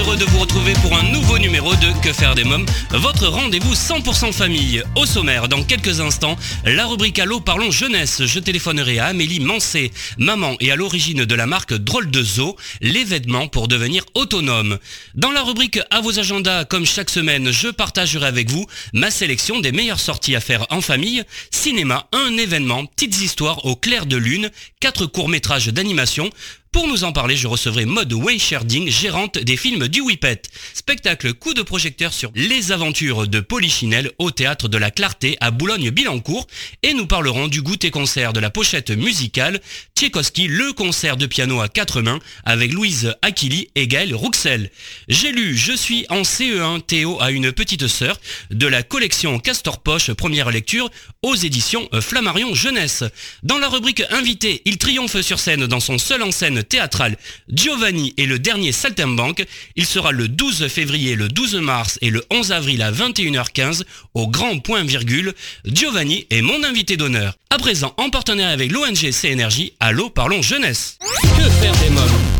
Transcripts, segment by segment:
Heureux de vous retrouver pour un nouveau numéro de Que faire des mômes, votre rendez-vous 100% famille. Au sommaire, dans quelques instants, la rubrique Allo parlons jeunesse. Je téléphonerai à Amélie Mancé, maman et à l'origine de la marque Drôle de Zoo, les vêtements pour devenir autonome. Dans la rubrique À vos agendas, comme chaque semaine, je partagerai avec vous ma sélection des meilleures sorties à faire en famille, cinéma, un événement, petites histoires au clair de lune, quatre courts-métrages d'animation, pour nous en parler, je recevrai Maud Weicherding, gérante des films du Whippet. Spectacle coup de projecteur sur les aventures de Polichinelle au théâtre de la Clarté à Boulogne-Billancourt. Et nous parlerons du goûter concert de la pochette musicale Tchaïkovski, le concert de piano à quatre mains avec Louise Aquili et Gaël Rouxel. J'ai lu Je suis en CE1 Théo à une petite sœur de la collection Castor Poche première lecture aux éditions Flammarion Jeunesse. Dans la rubrique invité, il triomphe sur scène dans son seul en scène théâtrale Giovanni et le dernier Saltimbanque. Il sera le 12 février, le 12 mars et le 11 avril à 21h15 au grand point virgule. Giovanni est mon invité d'honneur. À présent, en partenariat avec l'ONG CNRJ, Allô Parlons Jeunesse. Que faire des mômes?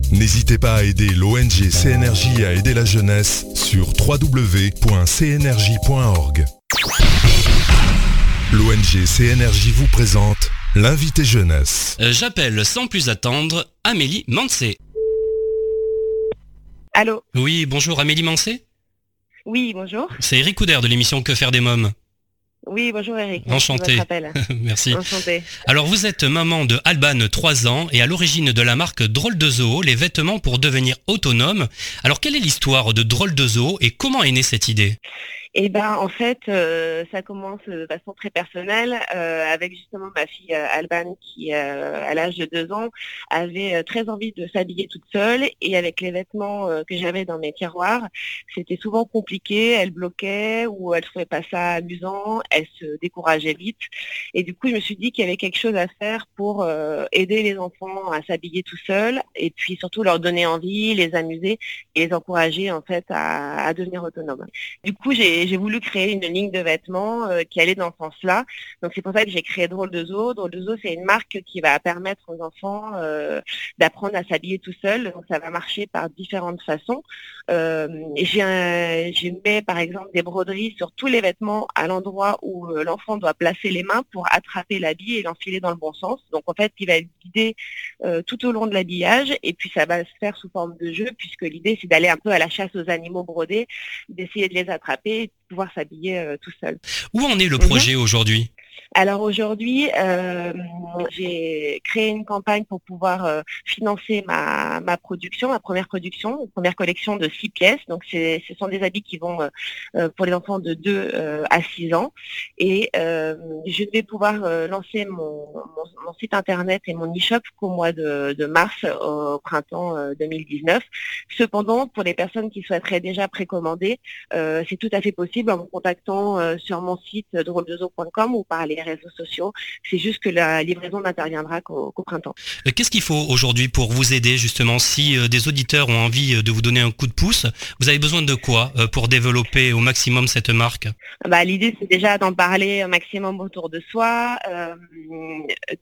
N'hésitez pas à aider l'ONG CNRJ à aider la jeunesse sur www.cnrj.org. L'ONG CNRJ vous présente l'invité jeunesse. Euh, J'appelle sans plus attendre Amélie Mancé. Allô? Oui, bonjour Amélie Mancé. Oui, bonjour. C'est Eric Couder de l'émission Que faire des mômes? Oui, bonjour Eric. Enchanté. Merci. Enchanté. Alors vous êtes maman de Alban, 3 ans, et à l'origine de la marque Drôle de Zoo, les vêtements pour devenir autonome. Alors quelle est l'histoire de Drôle de Zoo et comment est née cette idée? Eh ben, en fait, euh, ça commence de façon très personnelle euh, avec justement ma fille euh, Alban qui, euh, à l'âge de deux ans, avait euh, très envie de s'habiller toute seule et avec les vêtements euh, que j'avais dans mes tiroirs, c'était souvent compliqué. Elle bloquait ou elle trouvait pas ça amusant, elle se décourageait vite. Et du coup, je me suis dit qu'il y avait quelque chose à faire pour aider les enfants à s'habiller tout seuls et puis surtout leur donner envie, les amuser et les encourager en fait à, à devenir autonomes. Du coup, j'ai j'ai voulu créer une ligne de vêtements euh, qui allait dans ce sens-là. Donc c'est pour ça que j'ai créé Drôle de Zoo. Drôle de Zoo, c'est une marque qui va permettre aux enfants euh, d'apprendre à s'habiller tout seuls. Donc ça va marcher par différentes façons. Euh, j'ai mis par exemple des broderies sur tous les vêtements à l'endroit où l'enfant doit placer les mains pour attraper l'habit et l'enfiler dans le bon sens. Donc en fait, il va être guidé tout au long de l'habillage et puis ça va se faire sous forme de jeu puisque l'idée c'est d'aller un peu à la chasse aux animaux brodés, d'essayer de les attraper pouvoir s'habiller euh, tout seul. Où en est le projet aujourd'hui? Alors aujourd'hui, euh, j'ai créé une campagne pour pouvoir euh, financer ma, ma production, ma première production, une première collection de six pièces. Donc ce sont des habits qui vont euh, pour les enfants de 2 euh, à 6 ans. Et je vais pouvoir lancer mon, mon- site internet et mon e-shop qu'au mois de, mars au printemps euh, 2019. Cependant, pour les personnes qui souhaiteraient déjà précommander, c'est tout à fait possible en me contactant sur mon site drôledezo.com ou par les réseaux sociaux. C'est juste que la livraison n'interviendra qu'au printemps. Euh, Qu'est-ce qu'il faut aujourd'hui pour vous aider justement Si euh, des auditeurs ont envie euh, de vous donner un coup de pouce, vous avez besoin de quoi pour développer au maximum cette marque? Bah, L'idée, c'est déjà d'en parler un maximum autour de soi, euh,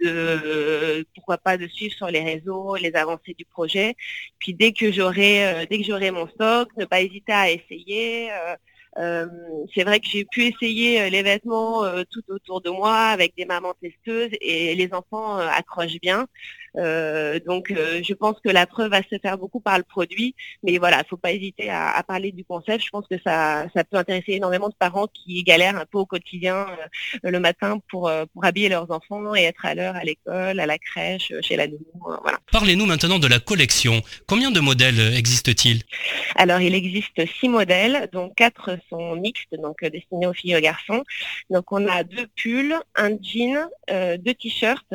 de pourquoi pas de suivre sur les réseaux les avancées du projet. Puis dès que j'aurai dès que j'aurai mon stock, ne pas hésiter à essayer. euh, euh, c'est vrai que j'ai pu essayer euh, les vêtements euh, tout autour de moi avec des mamans testeuses et les enfants euh, accrochent bien. Donc je pense que la preuve va se faire beaucoup par le produit, mais voilà, il ne faut pas hésiter à, parler du concept. Je pense que ça, ça peut intéresser énormément de parents qui galèrent un peu au quotidien le matin pour, pour habiller leurs enfants et être à l'heure à l'école, à la crèche, chez la nounou. Voilà. Parlez-nous maintenant de la collection. Combien de modèles existe-t-il Alors il existe six modèles, dont quatre sont mixtes, donc destinés aux filles et aux garçons. Donc on a deux pulls, un jean, deux t-shirts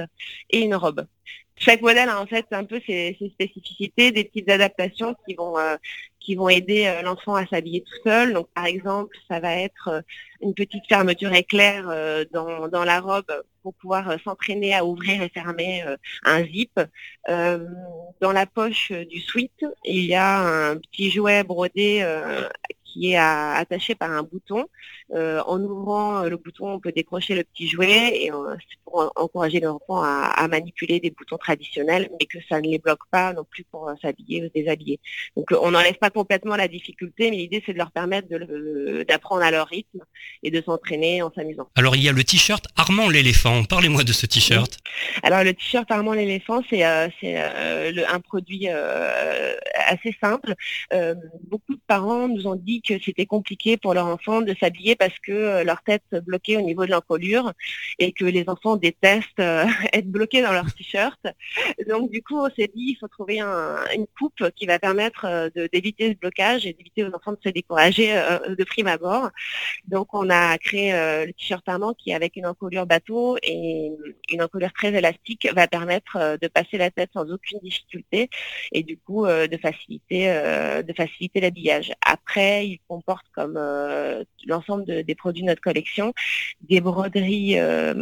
et une robe. Chaque modèle a en fait un peu ses, spécificités, des petites adaptations qui vont euh, qui vont aider euh, l'enfant à s'habiller tout seul. Donc par exemple, ça va être euh, une petite fermeture éclair dans, dans la robe pour pouvoir s'entraîner à ouvrir et fermer un zip. dans la poche du sweat, il y a un petit jouet brodé qui est attaché par un bouton. Euh, en ouvrant le bouton, on peut décrocher le petit jouet et euh, c'est pour encourager l'enfant à, à, manipuler des boutons traditionnels, mais que ça ne les bloque pas non plus pour euh, s'habiller ou déshabiller. Donc on n'enlève pas complètement la difficulté, mais l'idée c'est de leur permettre d'apprendre à leur rythme et de s'entraîner en s'amusant. Alors il y a le t-shirt Armand l'éléphant. Parlez-moi de ce t-shirt. Alors le t-shirt Armand l'éléphant, c'est un produit assez simple. beaucoup de parents nous ont dit que c'était compliqué pour leurs enfants de s'habiller parce que euh, leur tête bloquait au niveau de l'encolure et que les enfants détestent euh, être bloqués dans leur t-shirt. Donc du coup, on s'est dit il faut trouver une coupe qui va permettre euh, d'éviter ce blocage et d'éviter aux enfants de se décourager de prime abord. Donc on a créé le t-shirt amant qui avec une encolure bateau et une encolure très élastique va permettre de passer la tête sans aucune difficulté et du coup de faciliter de faciliter l'habillage. Après, il comporte comme euh, l'ensemble des produits de notre collection des broderies euh,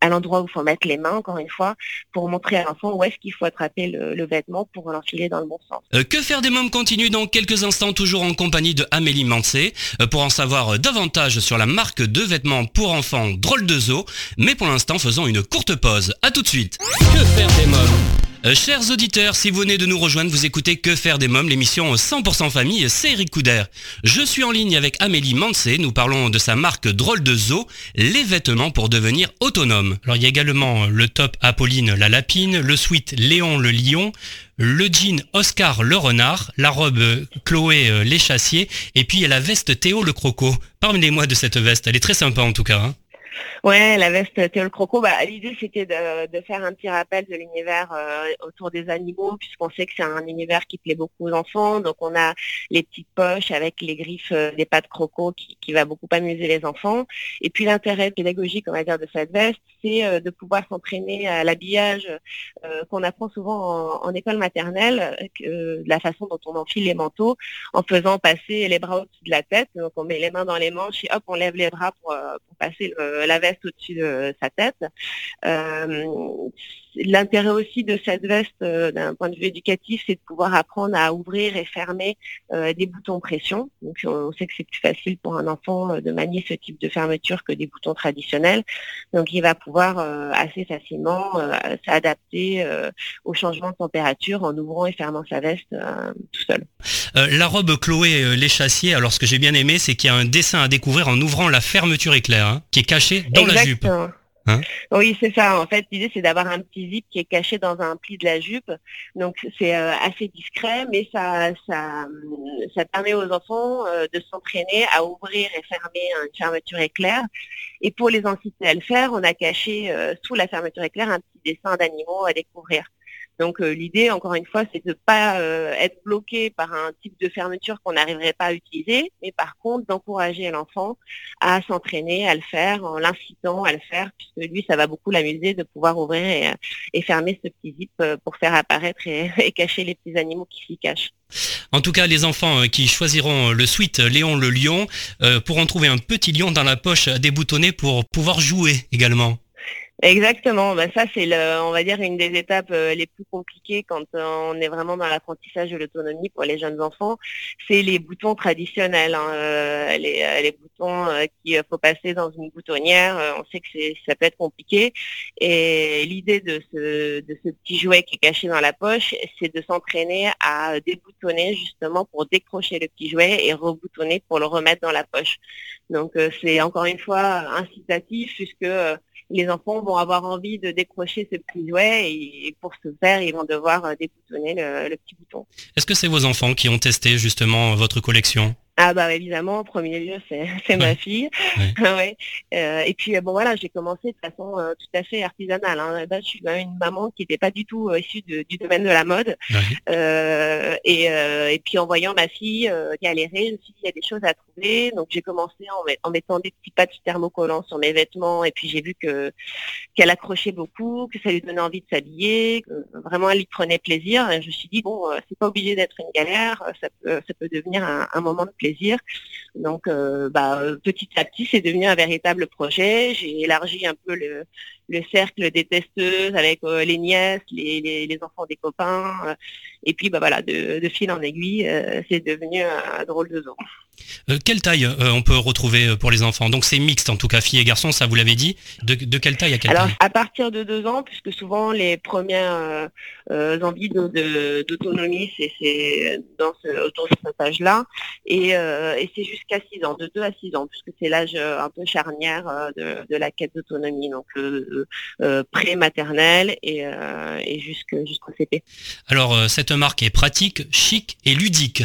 à l'endroit où il faut mettre les mains, encore une fois, pour montrer à l'enfant où est-ce qu'il faut attraper le, vêtement pour l'enfiler dans le bon sens. Euh, que faire des mômes continue dans quelques instants, toujours en compagnie de Amélie Mancé, pour en savoir davantage sur la marque de vêtements pour enfants Drôle de Zoo. Mais pour l'instant, faisons une courte pause. A tout de suite. Que faire des mômes euh, chers auditeurs, si vous venez de nous rejoindre, vous écoutez Que faire des mômes, l'émission 100% famille, c'est Eric Couder. Je suis en ligne avec Amélie Mansé, nous parlons de sa marque Drôle de Zoo, les vêtements pour devenir autonome. Alors il y a également le top Apolline la lapine, le sweat Léon le lion, le jean Oscar le renard, la robe Chloé euh, les chassiers, et puis il y a la veste Théo le croco. Parlez-moi de cette veste, elle est très sympa en tout cas. Hein. Ouais, la veste Théo le Croco, bah, l'idée c'était de, faire un petit rappel de l'univers euh, autour des animaux, puisqu'on sait que c'est un univers qui plaît beaucoup aux enfants. Donc on a les petites poches avec les griffes euh, des pattes croco qui, qui, va beaucoup amuser les enfants. Et puis l'intérêt pédagogique, on va dire, de cette veste, c'est euh, de pouvoir s'entraîner à l'habillage qu'on apprend souvent en, école maternelle, de la façon dont on enfile les manteaux, en faisant passer les bras au-dessus de la tête. Donc on met les mains dans les manches et hop, on lève les bras pour, pour passer la veste au-dessus de sa tête. Euh, l'intérêt aussi de cette veste euh, d'un point de vue éducatif, c'est de pouvoir apprendre à ouvrir et fermer euh, des boutons pression. Donc on sait que c'est plus facile pour un enfant de manier ce type de fermeture que des boutons traditionnels. Donc il va pouvoir assez facilement s'adapter au changement de température en ouvrant et fermant sa veste tout seul. la robe Chloé Les Chassiers, alors ce que j'ai bien aimé, c'est qu'il y a un dessin à découvrir en ouvrant la fermeture éclair, hein, qui est cachée dans la jupe. Hein? Oui, c'est ça. En fait, l'idée, c'est d'avoir un petit zip qui est caché dans un pli de la jupe. Donc, c'est euh, assez discret, mais ça, ça, ça permet aux enfants euh, de s'entraîner à ouvrir et fermer une fermeture éclair. Et pour les inciter à le faire, on a caché euh, sous la fermeture éclair un petit dessin d'animaux à découvrir. Donc euh, l'idée, encore une fois, c'est de ne pas euh, être bloqué par un type de fermeture qu'on n'arriverait pas à utiliser, mais par contre d'encourager l'enfant à s'entraîner, à le faire, en l'incitant à le faire, puisque lui, ça va beaucoup l'amuser de pouvoir ouvrir et, fermer ce petit zip euh, pour faire apparaître et, cacher les petits animaux qui s'y cachent. En tout cas, les enfants qui choisiront le suite Léon le lion pourront trouver un petit lion dans la poche à déboutonner pour pouvoir jouer également. Exactement. Ben ça, c'est, le, on va dire, une des étapes euh, les plus compliquées quand on est vraiment dans l'apprentissage de l'autonomie pour les jeunes enfants. C'est les boutons traditionnels, hein. euh, les, euh, les, boutons qu'il faut passer dans une boutonnière. on sait que c'est, ça peut être compliqué. Et l'idée de ce, de ce petit jouet qui est caché dans la poche, c'est de s'entraîner à déboutonner justement pour décrocher le petit jouet et reboutonner pour le remettre dans la poche. Donc, c'est encore une fois incitatif puisque les enfants vont avoir envie de décrocher ce petit jouet et, pour ce faire, ils vont devoir déboutonner le petit bouton. Est-ce que c'est vos enfants qui ont testé justement votre collection? Ah bah évidemment, en premier lieu, c'est ma fille. Ouais. Euh, et puis bon voilà, j'ai commencé de façon euh, tout à fait artisanale. Hein. je suis quand même une maman qui n'était pas du tout euh, issue du domaine de la mode. Et, et, puis en voyant ma fille galérer, je me suis dit il y a des choses à trouver. Donc j'ai commencé en, mettant des petits patchs thermocollants sur mes vêtements. Et puis j'ai vu que qu'elle accrochait beaucoup, que ça lui donnait envie de s'habiller, que vraiment elle y prenait plaisir. Et je me suis dit bon, c'est pas obligé d'être une galère, ça peut, ça peut devenir un, un moment de plaisir Donc, euh, bah, petit à petit, c'est devenu un véritable projet. J'ai élargi un peu le, cercle des testeuses avec euh, les nièces, les, enfants des copains. Euh, et puis, bah, voilà, de, fil en aiguille, c'est devenu un, drôle de. Euh, quelle taille euh, on peut retrouver euh, pour les enfants? Donc c'est mixte en tout cas, filles et garçons, ça vous l'avez dit. De, quelle taille à quelle Alors, taille? À partir de deux ans, puisque souvent les premières envies d'autonomie, c'est dans ce, autour de cet âge-là. Et, c'est jusqu'à six ans, de deux à six ans, puisque c'est l'âge un peu charnière de, la quête d'autonomie, donc pré-maternelle et, et jusqu'au CP. Alors cette marque est pratique, chic et ludique.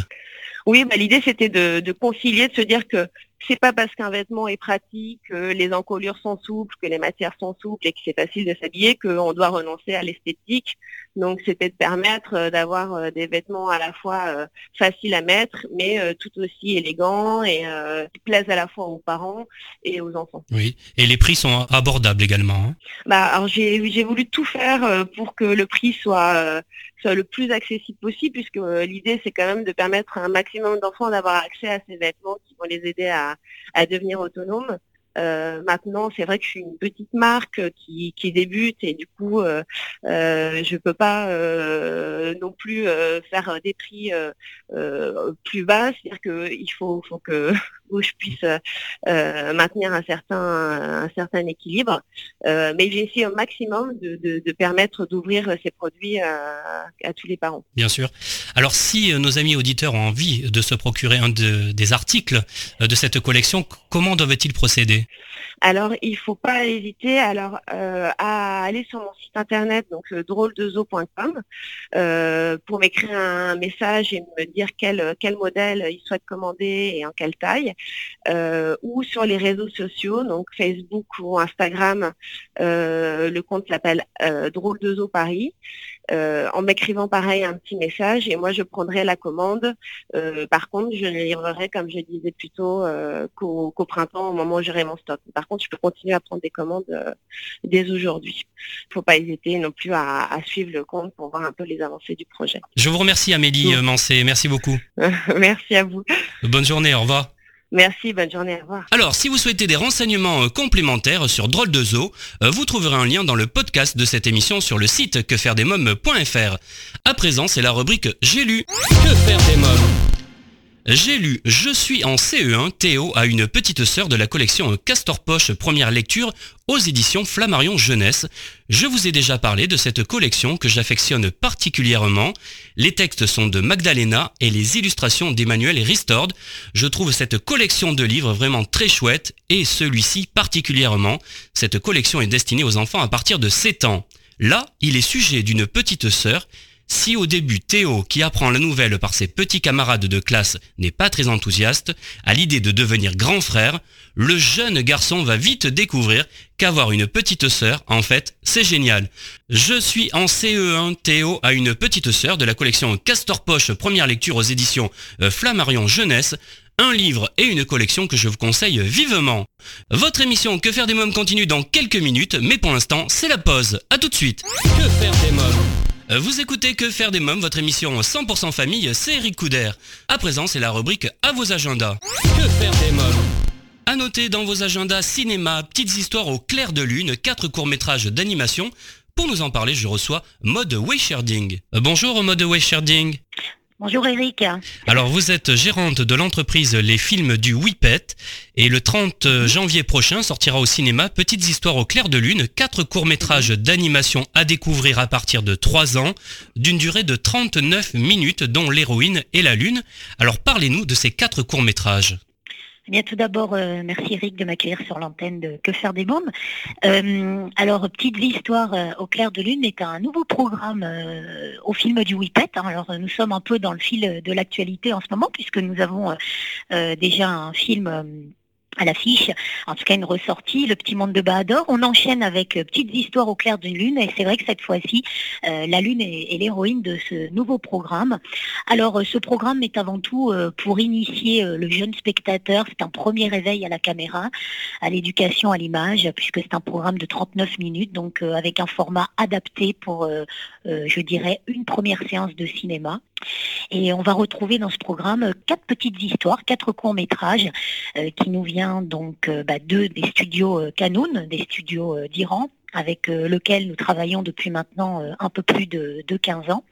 Oui, bah, l'idée c'était de, concilier, de se dire que c'est pas parce qu'un vêtement est pratique, que les encolures sont souples, que les matières sont souples et que c'est facile de s'habiller qu'on doit renoncer à l'esthétique. Donc c'était de permettre euh, d'avoir euh, des vêtements à la fois euh, faciles à mettre, mais tout aussi élégants et qui plaisent à la fois aux parents et aux enfants. Oui, et les prix sont abordables également. Hein? bah, alors j'ai voulu tout faire pour que le prix soit soit le plus accessible possible, puisque l'idée c'est quand même de permettre à un maximum d'enfants d'avoir accès à ces vêtements qui vont les aider à, à devenir autonomes. Euh, maintenant, c'est vrai que je suis une petite marque qui, débute et du coup, euh, euh, je ne peux pas non plus faire des prix plus bas. C'est-à-dire qu'il faut, faut que je puisse maintenir un certain, un certain équilibre. mais j'ai essayé au maximum de, permettre d'ouvrir ces produits à, tous les parents. Bien sûr. Alors, si nos amis auditeurs ont envie de se procurer un des articles de cette collection, comment doivent-ils procéder? Alors, il ne faut pas hésiter alors, euh, à aller sur mon site internet, donc euh, drôledezo.com, euh, pour m'écrire un message et me dire quel, quel modèle ils souhaitent commander et en quelle taille, ou sur les réseaux sociaux, donc Facebook ou Instagram, le compte s'appelle Drôle de Paris. Euh, en m'écrivant pareil un petit message et moi je prendrai la commande. Euh, par contre, je ne livrerai, comme je disais plus tôt, euh, qu'au printemps, au moment où j'aurai mon stock. Par contre, je peux continuer à prendre des commandes dès aujourd'hui. Il ne faut pas hésiter non plus à, suivre le compte pour voir un peu les avancées du projet. Je vous remercie Amélie Mancé, merci beaucoup. merci à vous. Bonne journée, au revoir. Merci, bonne journée, au revoir. Alors, si vous souhaitez des renseignements euh, complémentaires sur Drôle de Zoo, euh, vous trouverez un lien dans le podcast de cette émission sur le site quefairedesmoms.fr. À présent, c'est la rubrique J'ai lu Que faire des mômes? J'ai lu Je suis en CE1, Théo a une petite sœur de la collection Castor Poche première lecture aux éditions Flammarion Jeunesse. Je vous ai déjà parlé de cette collection que j'affectionne particulièrement. Les textes sont de Magdalena et les illustrations d'Emmanuel Ristord. Je trouve cette collection de livres vraiment très chouette et celui-ci particulièrement. Cette collection est destinée aux enfants à partir de 7 ans. Là, il est sujet d'une petite sœur si au début Théo, qui apprend la nouvelle par ses petits camarades de classe, n'est pas très enthousiaste à l'idée de devenir grand frère, le jeune garçon va vite découvrir qu'avoir une petite sœur, en fait, c'est génial. Je suis en CE1, Théo a une petite sœur de la collection Castor Poche première lecture aux éditions euh, Flammarion Jeunesse, un livre et une collection que je vous conseille vivement. Votre émission Que faire des mômes continue dans quelques minutes, mais pour l'instant, c'est la pause. A tout de suite. Que faire des mômes? Vous écoutez Que faire des mômes, votre émission 100% famille, c'est Eric Couder. À présent, c'est la rubrique À vos agendas. Que faire des mômes à noter dans vos agendas cinéma, petites histoires au clair de lune, quatre courts-métrages d'animation. Pour nous en parler, je reçois Mode Waysharding. Euh, bonjour Mode Waysharding. Bonjour Eric. Alors vous êtes gérante de l'entreprise Les Films du Whippet et le 30 mhm. janvier prochain sortira au cinéma Petites histoires au clair de lune, quatre courts-métrages d'animation à découvrir à partir de 3 ans d'une durée de 39 minutes dont l'héroïne est la lune. Alors parlez-nous de ces quatre courts-métrages. Eh bien, tout d'abord, euh, merci Eric de m'accueillir sur l'antenne de Que faire des mômes. Euh, alors, Petite histoire euh, au clair de lune est un nouveau programme au film du Whippet. Hein. Alors, nous sommes un peu dans le fil de l'actualité en ce moment puisque nous avons déjà un film à l'affiche, en tout cas une ressortie, Le Petit Monde de Bahador. On enchaîne avec euh, Petites histoires au clair d'une lune et c'est vrai que cette fois-ci, euh, la lune est, l'héroïne de ce nouveau programme. Alors euh, ce programme est avant tout pour initier le jeune spectateur, c'est un premier réveil à la caméra, à l'éducation à l'image, puisque c'est un programme de 39 minutes, donc avec un format adapté pour, je dirais, une première séance de cinéma. Et on va retrouver dans ce programme quatre petites histoires, quatre courts-métrages qui nous viennent donc euh, bah, des studios euh, Canoun, des studios euh, d'Iran, avec euh, lequel nous travaillons depuis maintenant euh, un peu plus de, 15 ans.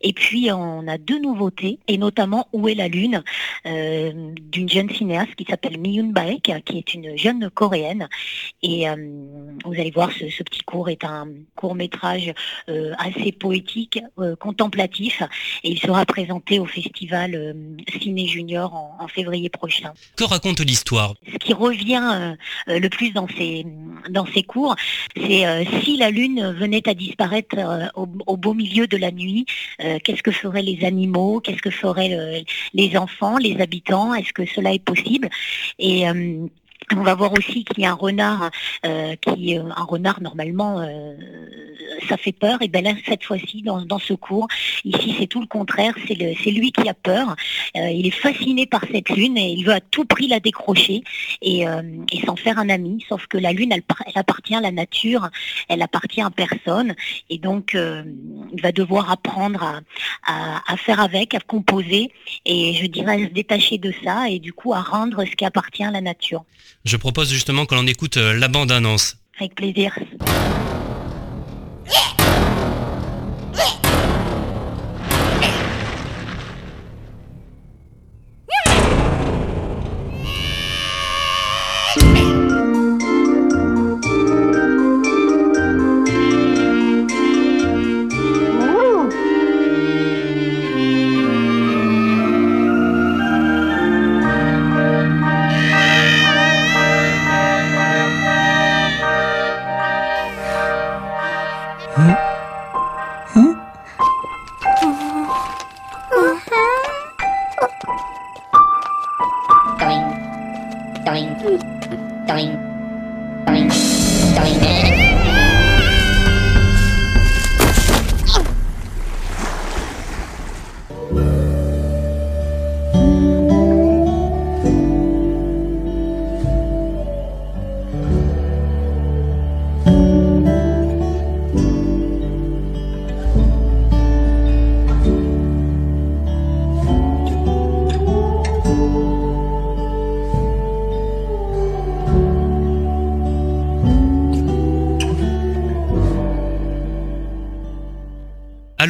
Et puis on a deux nouveautés, et notamment Où est la Lune, euh, d'une jeune cinéaste qui s'appelle Miyun Baek, qui est une jeune coréenne. Et vous allez voir, ce, petit court est un court métrage assez poétique, contemplatif, et il sera présenté au festival Ciné Junior en, février prochain. Que raconte l'histoire? Ce qui revient le plus dans ces, dans ces cours, c'est euh, si la Lune venait à disparaître euh, au, beau milieu de la nuit, euh, qu'est-ce que feraient les animaux, qu'est-ce que feraient les enfants, les habitants, est-ce que cela est possible? On va voir aussi qu'il y a un renard qui un renard normalement ça fait peur. Et ben là cette fois-ci dans, ce cours ici c'est tout le contraire. C'est lui qui a peur. Il est fasciné par cette lune et il veut à tout prix la décrocher et, s'en faire un ami. Sauf que la lune elle appartient à la nature. Elle appartient à personne. Et donc, euh, il va devoir apprendre à, faire avec, à composer, et je dirais à se détacher de ça, et du coup à rendre ce qui appartient à la nature. Je propose justement que l'on écoute euh, la bande-annonce. Avec plaisir.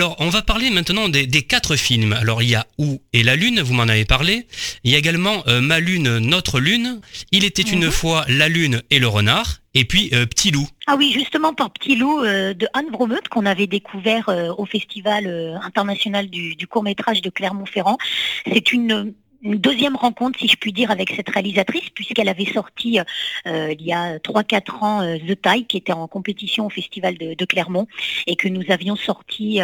Alors, on va parler maintenant des, quatre films. Alors, il y a Où et la Lune, vous m'en avez parlé. Il y a également euh, Ma Lune, Notre Lune. Il était une mhm. fois La Lune et le renard. Et puis euh, Petit Loup. Ah oui, justement par Petit Loup euh, de Anne Bromeut qu'on avait découvert au Festival international du, du court métrage de Clermont-Ferrand. C'est une une deuxième rencontre, si je puis dire, avec cette réalisatrice, puisqu'elle avait sorti euh, il y a 3-4 ans euh, The Tie, qui était en compétition au Festival de, Clermont, et que nous avions sorti...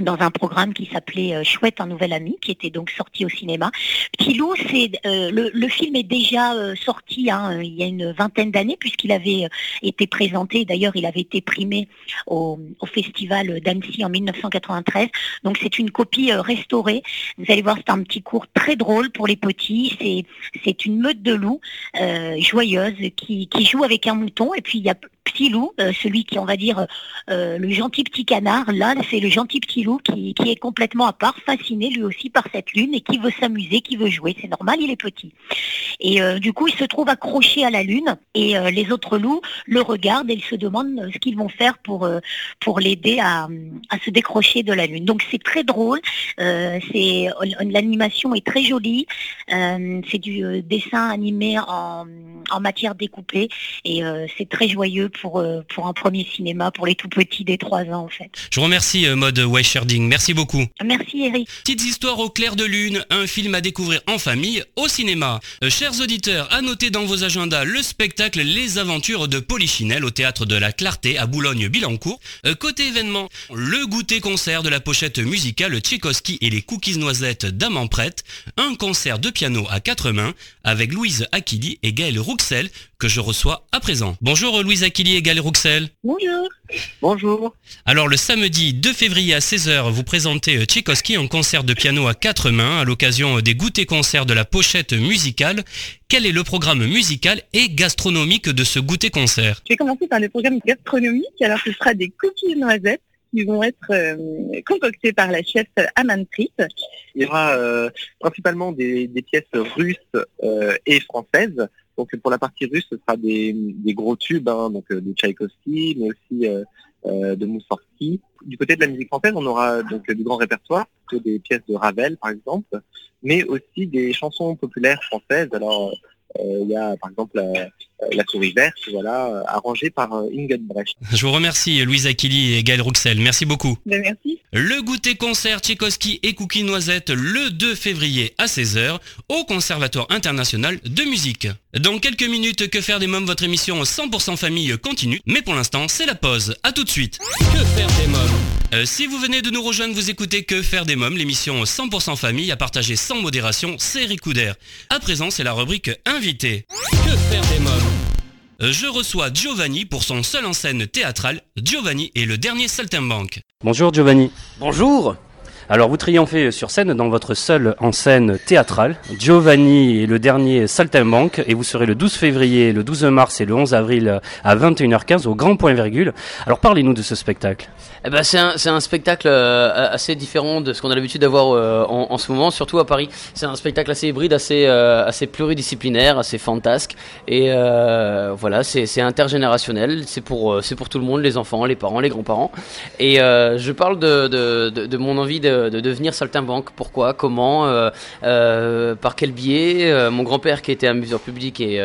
Euh, dans un programme qui s'appelait euh, Chouette, un nouvel ami, qui était donc sorti au cinéma. Petit Loup, c'est euh, le, film est déjà euh, sorti hein, il y a une vingtaine d'années, puisqu'il avait été présenté, d'ailleurs il avait été primé au, festival d'Annecy en 1993. Donc c'est une copie restaurée. Vous allez voir, c'est un petit cours très drôle pour les petits. C'est c'est une meute de loups joyeuse qui, qui joue avec un mouton, et puis il y a petit loup, euh, celui qui, on va dire, euh, le gentil petit canard. Là, c'est le gentil petit loup qui, est complètement à part, fasciné lui aussi par cette lune et qui veut s'amuser, qui veut jouer. C'est normal, il est petit. Et euh, du coup, il se trouve accroché à la lune et les autres loups le regardent et ils se demandent ce qu'ils vont faire pour, pour l'aider à, se décrocher de la lune. Donc c'est très drôle. c'est l'animation est très jolie. c'est du dessin animé en, en matière découpée et c'est très joyeux pour, pour un premier cinéma pour les tout petits des 3 ans en fait. Je vous remercie Mode Weisherding, merci beaucoup. Merci Eric. Petites histoires au clair de lune, un film à découvrir en famille au cinéma. chers auditeurs, à noter dans vos agendas le spectacle Les Aventures de Polichinelle au théâtre de la Clarté à Boulogne-Billancourt. côté événement, le goûter concert de la pochette musicale Tchaïkovski et les cookies noisettes d'Amant Prête, un concert de piano à quatre mains avec Louise Aquili et Gaël Rouxel que je reçois à présent. Bonjour Louise Aquili et Gaël Rouxel. Bonjour. Bonjour. Alors le samedi 2 février à 16h, vous présentez Tchaïkovski en concert de piano à quatre mains à l'occasion des goûters concerts de la pochette musicale. Quel est le programme musical et gastronomique de ce goûter concert? Je vais commencer par le programme gastronomique. Alors ce sera des cookies noisettes qui vont être euh, concoctés par la chef Amantrit. Il y aura euh, principalement des, pièces russes euh, et françaises. Donc pour la partie russe, ce sera des, gros tubes, hein, donc de Tchaïkovski, mais aussi de Moussorski. Du côté de la musique française, on aura donc du grand répertoire, des pièces de Ravel par exemple, mais aussi des chansons populaires françaises. Alors il y a par exemple la souris verte, voilà, arrangée par Inget Brecht. Je vous remercie Louise Aquili et Gaël Rouxel. Merci beaucoup. Ben, merci. Le goûter concert Tchaïkovski et Cookie Noisette le 2 février à 16h au Conservatoire international de musique. Dans quelques minutes, que faire des mômes, votre émission 100% famille continue, mais pour l'instant, c'est la pause. À tout de suite. Que faire des mômes? Euh, si vous venez de nous rejoindre, vous écoutez Que faire des mômes, l'émission 100% famille à partager sans modération, c'est Ricouder. À présent, c'est la rubrique invité. Que faire des mômes euh, je reçois Giovanni pour son seul en scène théâtrale. Giovanni est le dernier saltimbanque. Bonjour Giovanni. Bonjour. Alors vous triomphez sur scène dans votre seule en scène théâtrale. Giovanni est le dernier Saltimbanque et vous serez le 12 février, le 12 mars et le 11 avril à 21h15 au Grand Point Virgule. Alors parlez-nous de ce spectacle. Eh ben c'est un, un, spectacle euh, assez différent de ce qu'on a l'habitude d'avoir euh, en, en, ce moment, surtout à Paris. C'est un spectacle assez hybride, assez, euh, assez pluridisciplinaire, assez fantasque. Et voilà, c'est intergénérationnel. C'est pour, c'est pour tout le monde, les enfants, les parents, les grands-parents. Et je parle de, de, de, de mon envie de de, devenir saltimbanque. Pourquoi Comment euh, euh, Par quel biais euh, Mon grand-père qui était amuseur public et,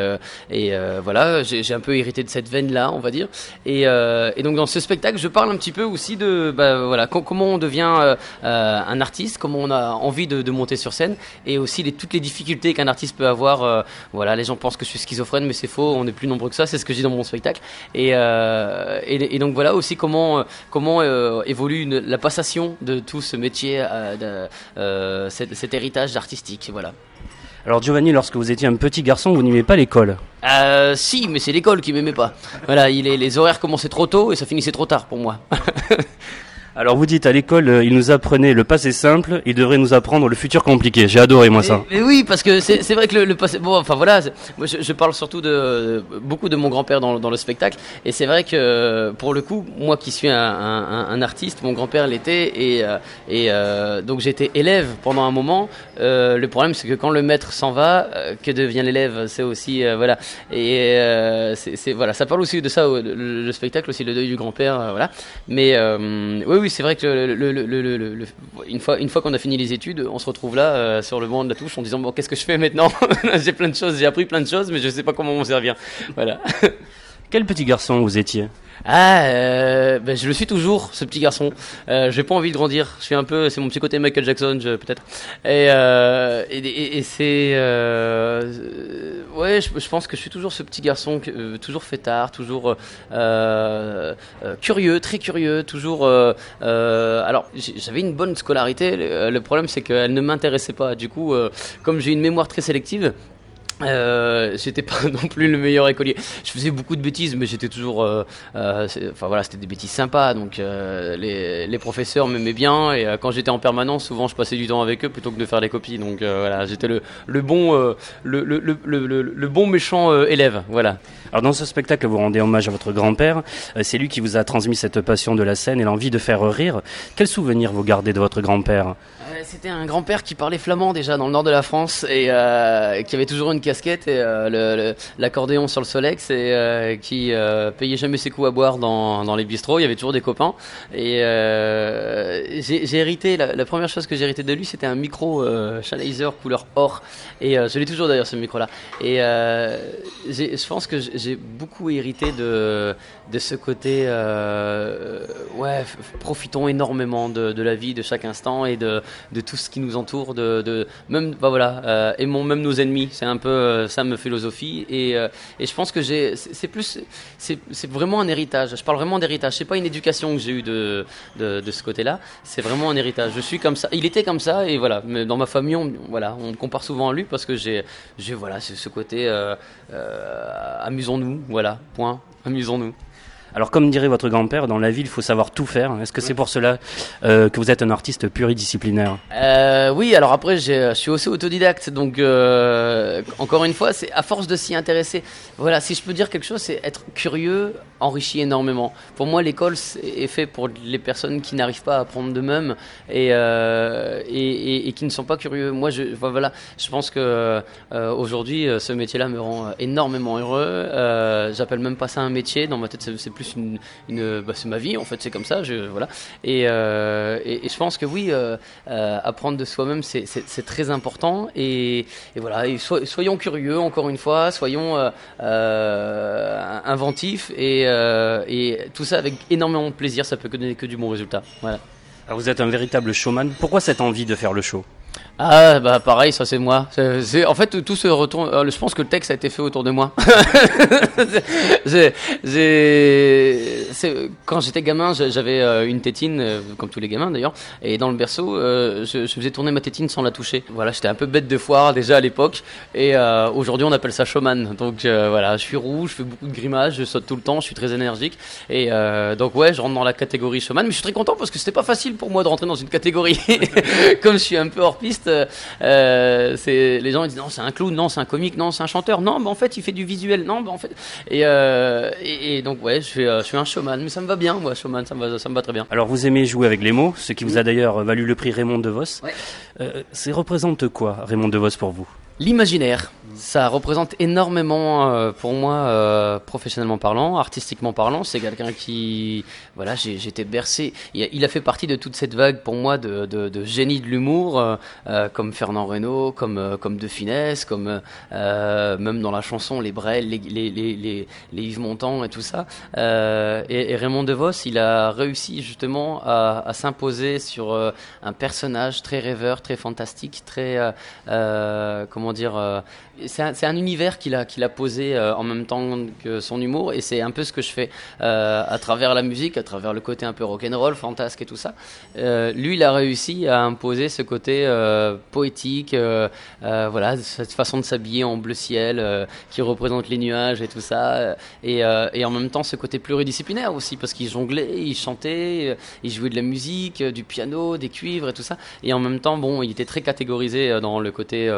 et voilà, j'ai un peu hérité de cette veine-là, on va dire. Et, et, donc dans ce spectacle, je parle un petit peu aussi de bah, voilà comment on devient un artiste, comment on a envie de, monter sur scène, et aussi les, toutes les difficultés qu'un artiste peut avoir. voilà, les gens pensent que je suis schizophrène, mais c'est faux. On est plus nombreux que ça. C'est ce que dis dans mon spectacle. Et, et, donc voilà aussi comment comment évolue la passation de tout ce métier euh, de, euh, cet, héritage artistique. Voilà. Alors Giovanni, lorsque vous étiez un petit garçon, vous n'aimez pas l'école euh, Si, mais c'est l'école qui m'aimait pas. Voilà, il les horaires commençaient trop tôt et ça finissait trop tard pour moi. Alors vous dites à l'école, euh, il nous apprenait le passé simple, il devrait nous apprendre le futur compliqué. J'ai adoré moi ça. Mais, oui, parce que c'est vrai que le, passé, bon, enfin voilà, moi je, parle surtout de beaucoup de mon grand-père dans, dans, le spectacle, et c'est vrai que pour le coup, moi qui suis un, artiste, mon grand-père l'était, et, euh, et euh, donc j'étais élève pendant un moment. le problème c'est que quand le maître s'en va, que devient l'élève C'est aussi voilà, et c'est voilà, ça parle aussi de ça, le, spectacle aussi, le deuil du grand-père, voilà. Mais oui, oui c'est vrai que le, une fois, une fois qu'on a fini les études, on se retrouve là euh, sur le banc de la touche en disant bon, qu'est-ce que je fais maintenant? J'ai plein de choses, j'ai appris plein de choses, mais je ne sais pas comment m'en servir. Voilà. Quel petit garçon vous étiez ah, euh, ben, je le suis toujours, ce petit garçon. Euh, j'ai pas envie de grandir. Je suis un peu, c'est mon petit côté Michael Jackson, peut-être. Et, euh, et, et, c'est, euh, ouais, je, pense que je suis toujours ce petit garçon, toujours fêtard, toujours curieux, très curieux, toujours. alors, j'avais une bonne scolarité. Le, problème, c'est qu'elle ne m'intéressait pas. Du coup, comme j'ai une mémoire très sélective, euh, j'étais pas non plus le meilleur écolier. Je faisais beaucoup de bêtises, mais j'étais toujours. Euh, euh enfin voilà, c'était des bêtises sympas. Donc euh, les, les, professeurs m'aimaient bien et euh, quand j'étais en permanence, souvent je passais du temps avec eux plutôt que de faire des copies. Donc voilà, j'étais le, le bon le, le, le, le, bon méchant élève. Voilà. Alors dans ce spectacle, vous rendez hommage à votre grand-père. c'est lui qui vous a transmis cette passion de la scène et l'envie de faire rire. Quel souvenir vous gardez de votre grand-père? C'était un grand-père qui parlait flamand déjà dans le nord de la France et qui avait toujours une casquette et l'accordéon sur le Solex et qui payait jamais ses coups à boire dans, dans les bistrots. Il y avait toujours des copains. Et j'ai hérité, la, première chose que j'ai hérité de lui, c'était un micro Sennheiser couleur or. Et je l'ai toujours d'ailleurs ce micro-là. Et je pense que j'ai beaucoup hérité de, de ce côté, ouais, profitons énormément de, de, la vie de chaque instant et de, de tout ce qui nous entoure, de, de même, bah voilà, euh, même nos ennemis. C'est un peu euh, ça ma philosophie et, euh, et je pense que j'ai, c'est plus, c'est vraiment un héritage. Je parle vraiment d'héritage. C'est pas une éducation que j'ai eue de, de, ce côté-là. C'est vraiment un héritage. Je suis comme ça. Il était comme ça et voilà. Mais dans ma famille, on, voilà, on me compare souvent à lui parce que j'ai, j'ai voilà, ce côté euh, amusons-nous, voilà, point, amusons-nous. Alors comme dirait votre grand-père, dans la vie il faut savoir tout faire. Est-ce que c'est pour cela euh, que vous êtes un artiste pluridisciplinaire? Euh, Oui, alors après je suis aussi autodidacte, donc euh, encore une fois, c'est à force de s'y intéresser. Voilà, si je peux dire quelque chose, c'est être curieux enrichit énormément. Pour moi, l'école est fait pour les personnes qui n'arrivent pas à apprendre d'eux-mêmes et, euh, qui ne sont pas curieux. Moi, je, voilà, je pense que euh, aujourd'hui, ce métier-là me rend énormément heureux. J'appelle même pas ça un métier. Dans ma tête, c'est bah, c'est ma vie en fait, c'est comme ça. Voilà. Et, euh, et, je pense que oui, euh, euh, apprendre de soi-même, c'est, très important. Et, voilà, soyons curieux encore une fois, soyons inventifs et, tout ça avec énormément de plaisir. Ça peut donner que du bon résultat. Alors vous êtes un véritable showman. Pourquoi cette envie de faire le show? Ah bah pareil, ça c'est moi. En fait tout se retourne. Euh, je pense que le texte a été fait autour de moi. quand j'étais gamin, j'avais euh, une tétine, euh, comme tous les gamins d'ailleurs, et dans le berceau, je, je, faisais tourner ma tétine sans la toucher. Voilà, j'étais un peu bête de foire déjà à l'époque, et aujourd'hui on appelle ça showman. Donc voilà, je suis rouge, je fais beaucoup de grimaces, je saute tout le temps, je suis très énergique, et donc ouais, je rentre dans la catégorie showman, mais je suis très content parce que c'était pas facile pour moi de rentrer dans une catégorie, comme je suis un peu hors piste. Euh, euh, c'est les gens ils disent non c'est un clown, non c'est un comique, non c'est un chanteur, non mais en fait il fait du visuel, non bah en fait et, euh, et, donc ouais je suis, je suis un showman mais ça me va bien moi showman ça me va ça me va très bien. Alors vous aimez jouer avec les mots, ce qui vous a d'ailleurs valu le prix Raymond DeVos. Ouais. c'est représente quoi Raymond DeVos pour vous? L'imaginaire, ça représente énormément euh, pour moi, euh, professionnellement parlant, artistiquement parlant. C'est quelqu'un qui, voilà, j'étais bercé. Il a, fait partie de toute cette vague pour moi de, de, de génie de l'humour, euh, comme Fernand Reynaud, comme comme De Finesse, comme même dans la chanson les Brel, les, les, les, les, Yves Montand et tout ça. Et, et, Raymond DeVos, il a réussi justement à, à s'imposer sur un personnage très rêveur, très fantastique, très comment dire, euh, c'est un, univers qu'il a, posé euh, en même temps que son humour, et c'est un peu ce que je fais euh, à travers la musique, à travers le côté un peu rock'n'roll, fantasque et tout ça. lui, il a réussi à imposer ce côté poétique, voilà, cette façon de s'habiller en bleu ciel qui représente les nuages et tout ça, et en même temps ce côté pluridisciplinaire aussi, parce qu'il jonglait, il chantait, il jouait de la musique, du piano, des cuivres et tout ça, et en même temps, bon, il était très catégorisé dans le côté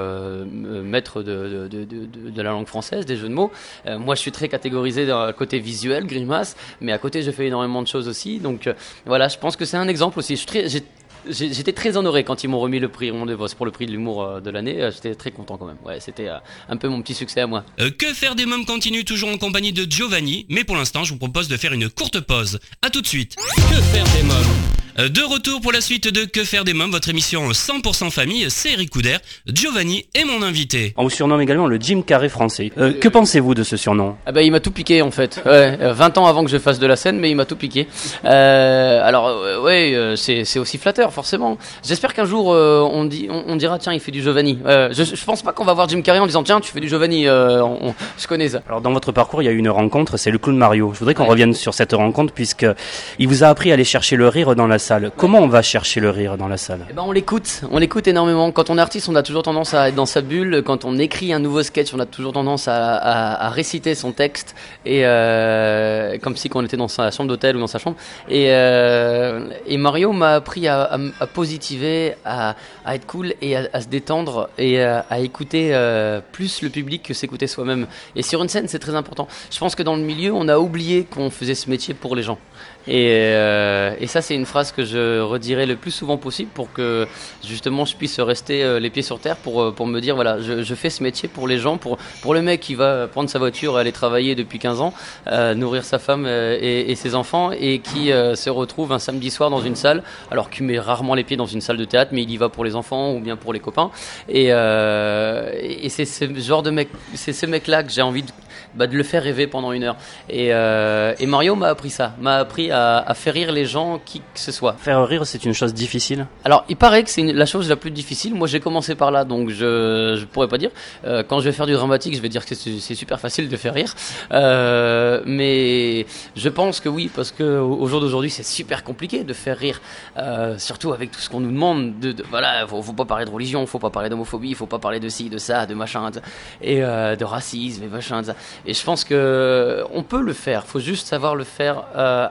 maître de, de, de, de, la langue française, des jeux de mots. Euh, moi, je suis très catégorisé dans le côté visuel, grimace, mais à côté, je fais énormément de choses aussi. Donc euh, voilà, je pense que c'est un exemple aussi. J'étais très honoré quand ils m'ont remis le prix pour le prix de l'humour euh, de l'année. J'étais très content quand même. Ouais, c'était un peu mon petit succès à moi. que faire des mômes continue toujours en compagnie de Giovanni, mais pour l'instant, je vous propose de faire une courte pause. À tout de suite. Que faire des mômes? euh, de retour pour la suite de Que faire des mômes, votre émission 100% famille, c'est Eric Couder, Giovanni est mon invité. On vous surnomme également le Jim Carré français. Euh, que pensez-vous de ce surnom? Ah bah, Il m'a tout piqué en fait. Ouais, 20 euh, ans avant que je fasse de la scène, mais il m'a tout piqué. alors ouais, c'est aussi flatteur forcément. J'espère qu'un jour on, dit, on, dira tiens il fait du Giovanni. je, je pense pas qu'on va voir Jim Carrey en disant tiens tu fais du Giovanni, je connais ça. Alors dans votre parcours il y a eu une rencontre, c'est le clown Mario. Je voudrais qu'on revienne sur cette rencontre puisque il vous a appris à aller chercher le rire dans la salle. Comment on va chercher le rire dans la salle eh ben On l'écoute, on l'écoute énormément. Quand on est artiste, on a toujours tendance à être dans sa bulle. Quand on écrit un nouveau sketch, on a toujours tendance à, réciter son texte, et euh, comme si on était dans sa chambre d'hôtel ou dans sa chambre. Et, euh, Mario m'a appris à, positiver, à, être cool et à, se détendre et à, écouter euh, plus le public que s'écouter soi-même. Et sur une scène, c'est très important. Je pense que dans le milieu, on a oublié qu'on faisait ce métier pour les gens. Et, euh, et ça, c'est une phrase que je redirai le plus souvent possible pour que justement je puisse rester euh, les pieds sur terre pour, euh, pour me dire voilà, je, je, fais ce métier pour les gens, pour, pour le mec qui va prendre sa voiture aller travailler depuis 15 ans, euh, nourrir sa femme et, et, ses enfants et qui euh, se retrouve un samedi soir dans une salle, alors qu'il met rarement les pieds dans une salle de théâtre, mais il y va pour les enfants ou bien pour les copains. Et, et c'est ce genre de mec, c'est ce mec-là que j'ai envie de bah, de le faire rêver pendant une heure. Et, euh, et Mario m'a appris ça, m'a appris à, à, faire rire les gens, qui que ce soit. Faire rire, c'est une chose difficile Alors, il paraît que c'est la chose la plus difficile. Moi, j'ai commencé par là, donc je je pourrais pas dire. Euh, quand je vais faire du dramatique, je vais dire que c'est super facile de faire rire. Euh, mais je pense que oui, parce que au, jour d'aujourd'hui, c'est super compliqué de faire rire, euh, surtout avec tout ce qu'on nous demande. De, de, voilà, faut, faut pas parler de religion, faut pas parler d'homophobie, faut pas parler de ci, de ça, de machin, et euh, de racisme et machin. Et je pense que on peut le faire. Faut juste savoir le faire euh,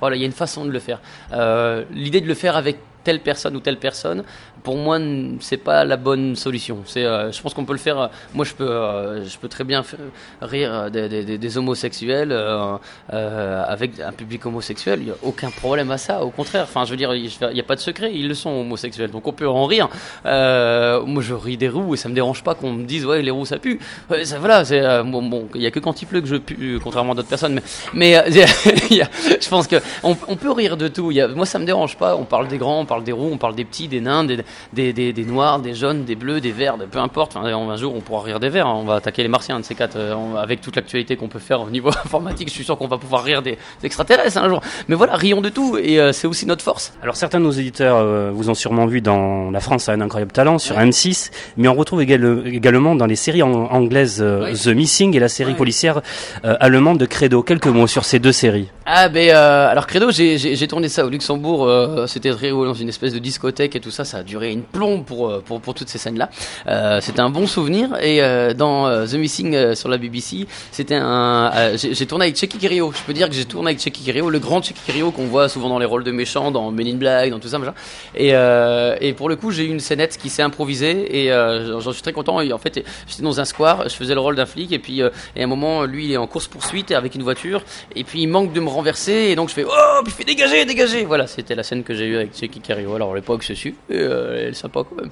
Voilà, il y a une façon de le faire. Euh, L'idée de le faire avec telle personne ou telle personne, pour moi, c'est pas la bonne solution. C'est, euh, je pense qu'on peut le faire. Moi, je peux, euh, je peux très bien faire rire des, homosexuels euh, avec un public homosexuel. Il n'y a aucun problème à ça. Au contraire, enfin, je veux dire, il n'y a pas de secret. Ils le sont homosexuels, donc on peut en rire. moi, je ris des roues et ça me dérange pas qu'on me dise ouais, les roues ça pue. Ça, voilà, bon, bon. Il y a que quand il pleut que je pue, contrairement à d'autres personnes. Mais, je pense que on, peut rire de tout. Moi, ça me dérange pas. On parle des grands, on parle des roues, on parle des petits, des nains, des, des, des, noirs, des jaunes, des bleus, des verts, peu importe. Enfin, un jour, on pourra rire des verts. Hein. On va attaquer les martiens, de ces quatre. Euh, avec toute l'actualité qu'on peut faire au niveau informatique, je suis sûr qu'on va pouvoir rire des, extraterrestres un jour. Mais voilà, rions de tout. Et euh, c'est aussi notre force. Alors, certains de nos éditeurs euh, vous ont sûrement vu dans La France a un incroyable talent sur ouais. M6. Mais on retrouve égal, également dans les séries en, anglaises ouais. The Missing et la série ouais. policière allemande de Credo. Quelques mots sur ces deux séries. Ah, ben, alors Credo, j'ai tourné ça au Luxembourg. C'était dans une espèce de discothèque et tout ça. Ça a duré une plomb pour, pour, pour toutes ces scènes-là. Euh, c'était un bon souvenir. Et euh, dans euh, The Missing sur la BBC, c'était un. j'ai tourné avec Checky Kirio. Je peux dire que j'ai tourné avec Checky Kirio, le grand Checky Kirio qu'on voit souvent dans les rôles de méchants, dans Men in Black, dans tout ça, machin. Et, et pour le coup, j'ai eu une scénette qui s'est improvisée et j'en suis très content. Et en fait, j'étais dans un square, je faisais le rôle d'un flic et puis et à un moment, lui, il est en course poursuite avec une voiture et puis il manque de me renverser et donc je fais oh, puis il fait dégager, dégager. Voilà, c'était la scène que j'ai eue avec Checky Kirio. Alors à l'époque, je suis. Et, elle est sympa quand même.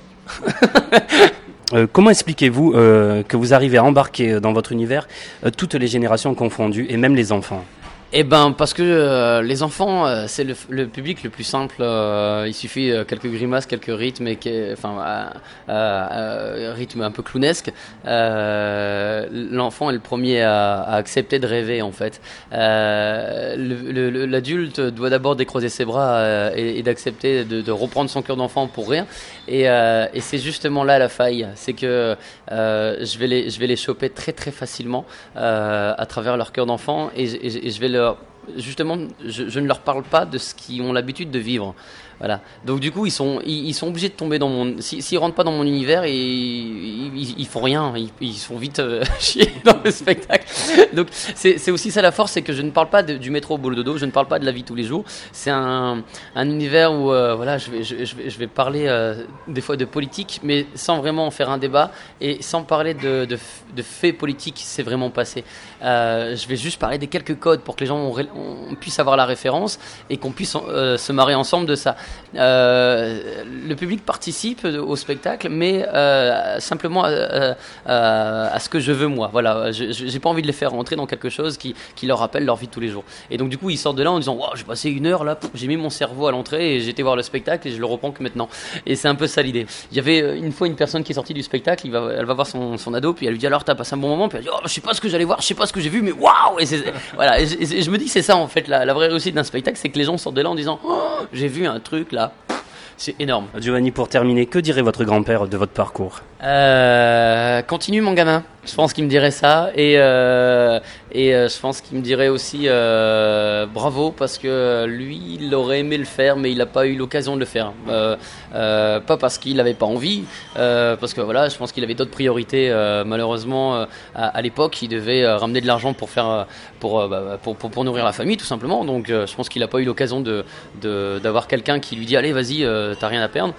euh, comment expliquez-vous euh, que vous arrivez à embarquer dans votre univers euh, toutes les générations confondues et même les enfants? Eh ben parce que euh, les enfants euh, c'est le, public le plus simple. Euh, il suffit quelques grimaces, quelques rythmes et que, enfin rythme un peu clownesque. L'enfant est le premier à, accepter de rêver en fait. L'adulte doit d'abord décroiser ses bras et, d'accepter de, reprendre son cœur d'enfant pour rire. Et, c'est justement là la faille, c'est que je vais les je vais les choper très très facilement à travers leur cœur d'enfant et je vais leur justement, je, je, ne leur parle pas de ce qu'ils ont l'habitude de vivre. Voilà. Donc du coup, ils sont, ils, sont obligés de tomber dans mon. S'ils si, rentrent pas dans mon univers, ils, ils, font rien. Ils, ils sont vite euh, chier dans le spectacle. Donc c'est aussi ça la force, c'est que je ne parle pas du métro au boulot dodo. Je ne parle pas de la vie tous les jours. C'est un, un univers où euh, voilà, je vais, je, vais, je vais parler euh, des fois de politique, mais sans vraiment en faire un débat et sans parler de, faits politiques qui s'est vraiment passé. je vais juste parler des quelques codes pour que les gens on, on puisse avoir la référence et qu'on puisse se marrer ensemble de ça. Euh, le public participe au spectacle, mais euh, simplement à, à, ce que je veux moi. Voilà, j'ai pas envie de les faire rentrer dans quelque chose qui, leur rappelle leur vie de tous les jours. Et donc du coup, ils sortent de là en disant, wow, j'ai passé une heure là, j'ai mis mon cerveau à l'entrée et été voir le spectacle et je le reprends que maintenant. Et c'est un peu ça l'idée. Il y avait une fois une personne qui est sortie du spectacle, elle va voir son, ado, puis elle lui dit alors t'as passé un bon moment, puis elle dit oh, je sais pas ce que j'allais voir, je sais pas ce que j'ai vu, mais waouh Et voilà, je me dis c'est ça en fait la, la vraie réussite d'un spectacle, c'est que les gens sortent de là en disant oh, j'ai vu un truc là c'est énorme. Giovanni, pour terminer, que dirait votre grand-père de votre parcours? Euh, Continue mon gamin. Je pense qu'il me dirait ça. Et, euh, euh, je pense qu'il me dirait aussi euh, bravo parce que lui, il aurait aimé le faire, mais il n'a pas eu l'occasion de le faire. Pas parce qu'il n'avait pas envie, parce que voilà, je pense qu'il avait d'autres priorités. malheureusement, à, l'époque, il devait ramener de l'argent pour faire bah, pour, pour, pour, nourrir la famille, tout simplement. Donc, je pense qu'il n'a pas eu l'occasion de d'avoir quelqu'un qui lui dit allez, vas-y, t'as rien à perdre.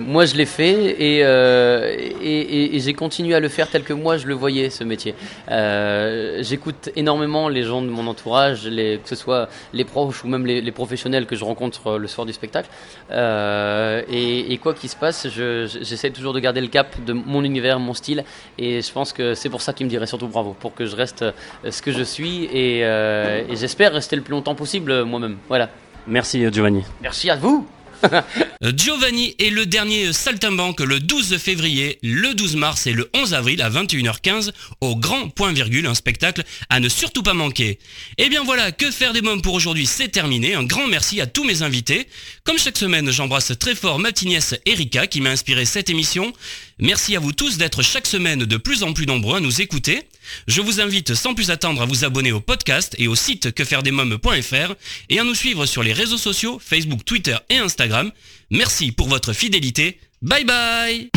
moi, je l'ai fait et, et j'ai continué à le faire tel que moi je le le voyais ce métier. Euh, j'écoute énormément les gens de mon entourage, les, que ce soit les proches ou même les, professionnels que je rencontre le soir du spectacle. Et, quoi qu'il se passe, j'essaie toujours de garder le cap de mon univers, mon style, et je pense que c'est pour ça qu'ils me diraient surtout bravo, pour que je reste ce que je suis, et, et j'espère rester le plus longtemps possible moi-même. Voilà. Merci Giovanni. Merci à vous. Giovanni est le dernier saltimbanque le 12 février, le 12 mars et le 11 avril à 21h15 au Grand Point Virgule, un spectacle à ne surtout pas manquer. Et eh bien voilà, que faire des mômes pour aujourd'hui, c'est terminé. Un grand merci à tous mes invités. Comme chaque semaine, j'embrasse très fort ma Erika qui m'a inspiré cette émission. Merci à vous tous d'être chaque semaine de plus en plus nombreux à nous écouter. Je vous invite sans plus attendre à vous abonner au podcast et au site quefairedesmoms.fr et à nous suivre sur les réseaux sociaux Facebook, Twitter et Instagram. Merci pour votre fidélité. Bye bye